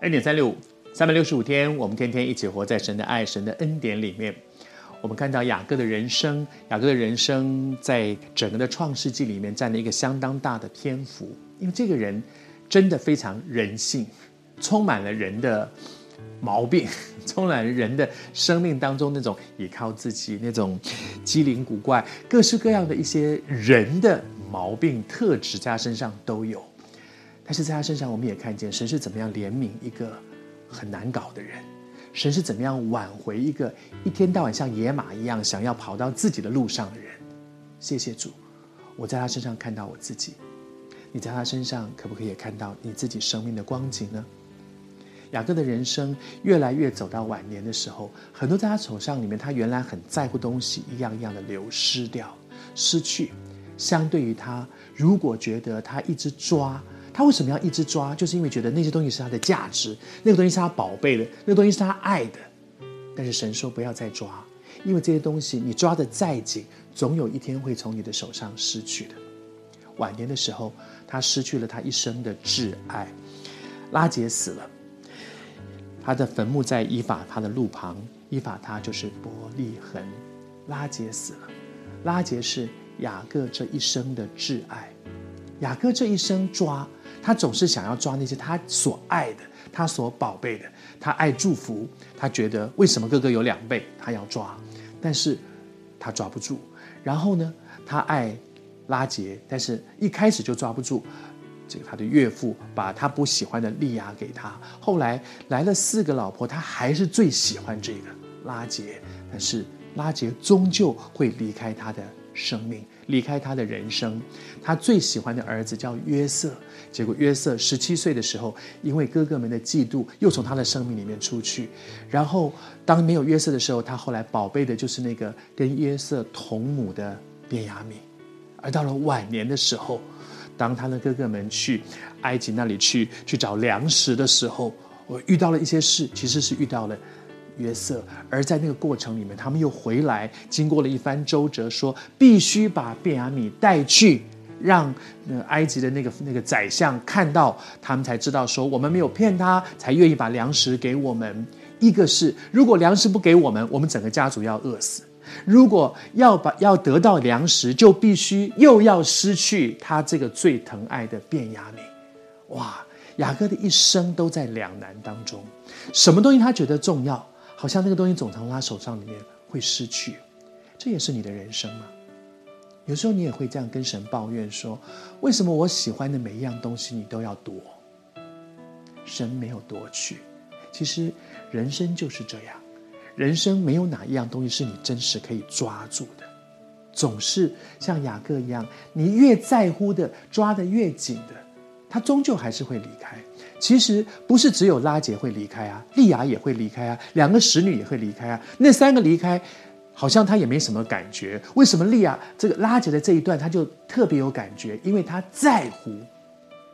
恩典三六五，三百六十五天，我们天天一起活在神的爱、神的恩典里面。我们看到雅各的人生，雅各的人生在整个的创世纪里面占了一个相当大的篇幅，因为这个人真的非常人性，充满了人的毛病，充满了人的生命当中那种依靠自己、那种机灵古怪、各式各样的一些人的毛病特质，在他身上都有。但是在他身上，我们也看见神是怎么样怜悯一个很难搞的人，神是怎么样挽回一个一天到晚像野马一样想要跑到自己的路上的人。谢谢主，我在他身上看到我自己。你在他身上可不可以也看到你自己生命的光景呢？雅各的人生越来越走到晚年的时候，很多在他手上里面，他原来很在乎东西，一样一样的流失掉、失去。相对于他，如果觉得他一直抓。他为什么要一直抓？就是因为觉得那些东西是他的价值，那个东西是他宝贝的，那个东西是他爱的。但是神说不要再抓，因为这些东西你抓得再紧，总有一天会从你的手上失去的。晚年的时候，他失去了他一生的挚爱，拉杰死了，他的坟墓在伊法他的路旁，伊法他就是伯利恒，拉杰死了，拉杰是雅各这一生的挚爱，雅各这一生抓。他总是想要抓那些他所爱的，他所宝贝的。他爱祝福，他觉得为什么哥哥有两倍，他要抓，但是他抓不住。然后呢，他爱拉杰，但是一开始就抓不住。这个他的岳父把他不喜欢的利亚给他，后来来了四个老婆，他还是最喜欢这个拉杰，但是拉杰终究会离开他的生命。离开他的人生，他最喜欢的儿子叫约瑟。结果约瑟十七岁的时候，因为哥哥们的嫉妒，又从他的生命里面出去。然后当没有约瑟的时候，他后来宝贝的就是那个跟约瑟同母的便雅悯。而到了晚年的时候，当他的哥哥们去埃及那里去去找粮食的时候，我遇到了一些事，其实是遇到了。约瑟，而在那个过程里面，他们又回来，经过了一番周折，说必须把便雅悯带去，让那埃及的那个那个宰相看到，他们才知道说我们没有骗他，才愿意把粮食给我们。一个是如果粮食不给我们，我们整个家族要饿死；如果要把要得到粮食，就必须又要失去他这个最疼爱的便雅悯。哇，雅各的一生都在两难当中，什么东西他觉得重要？好像那个东西总从他手上里面会失去，这也是你的人生吗？有时候你也会这样跟神抱怨说：“为什么我喜欢的每一样东西你都要夺？”神没有夺去，其实人生就是这样，人生没有哪一样东西是你真实可以抓住的，总是像雅各一样，你越在乎的抓得越紧的，他终究还是会离开。其实不是只有拉杰会离开啊，利亚也会离开啊，两个使女也会离开啊。那三个离开，好像他也没什么感觉。为什么利亚这个拉杰的这一段他就特别有感觉？因为他在乎。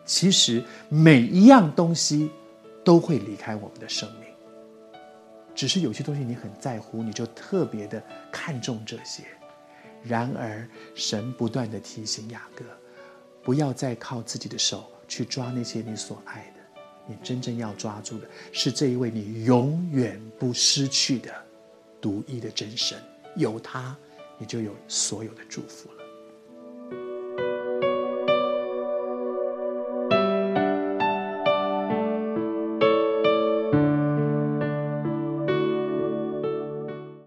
其实每一样东西都会离开我们的生命，只是有些东西你很在乎，你就特别的看重这些。然而神不断的提醒雅各，不要再靠自己的手去抓那些你所爱的。你真正要抓住的是这一位你永远不失去的独一的真神，有他，你就有所有的祝福。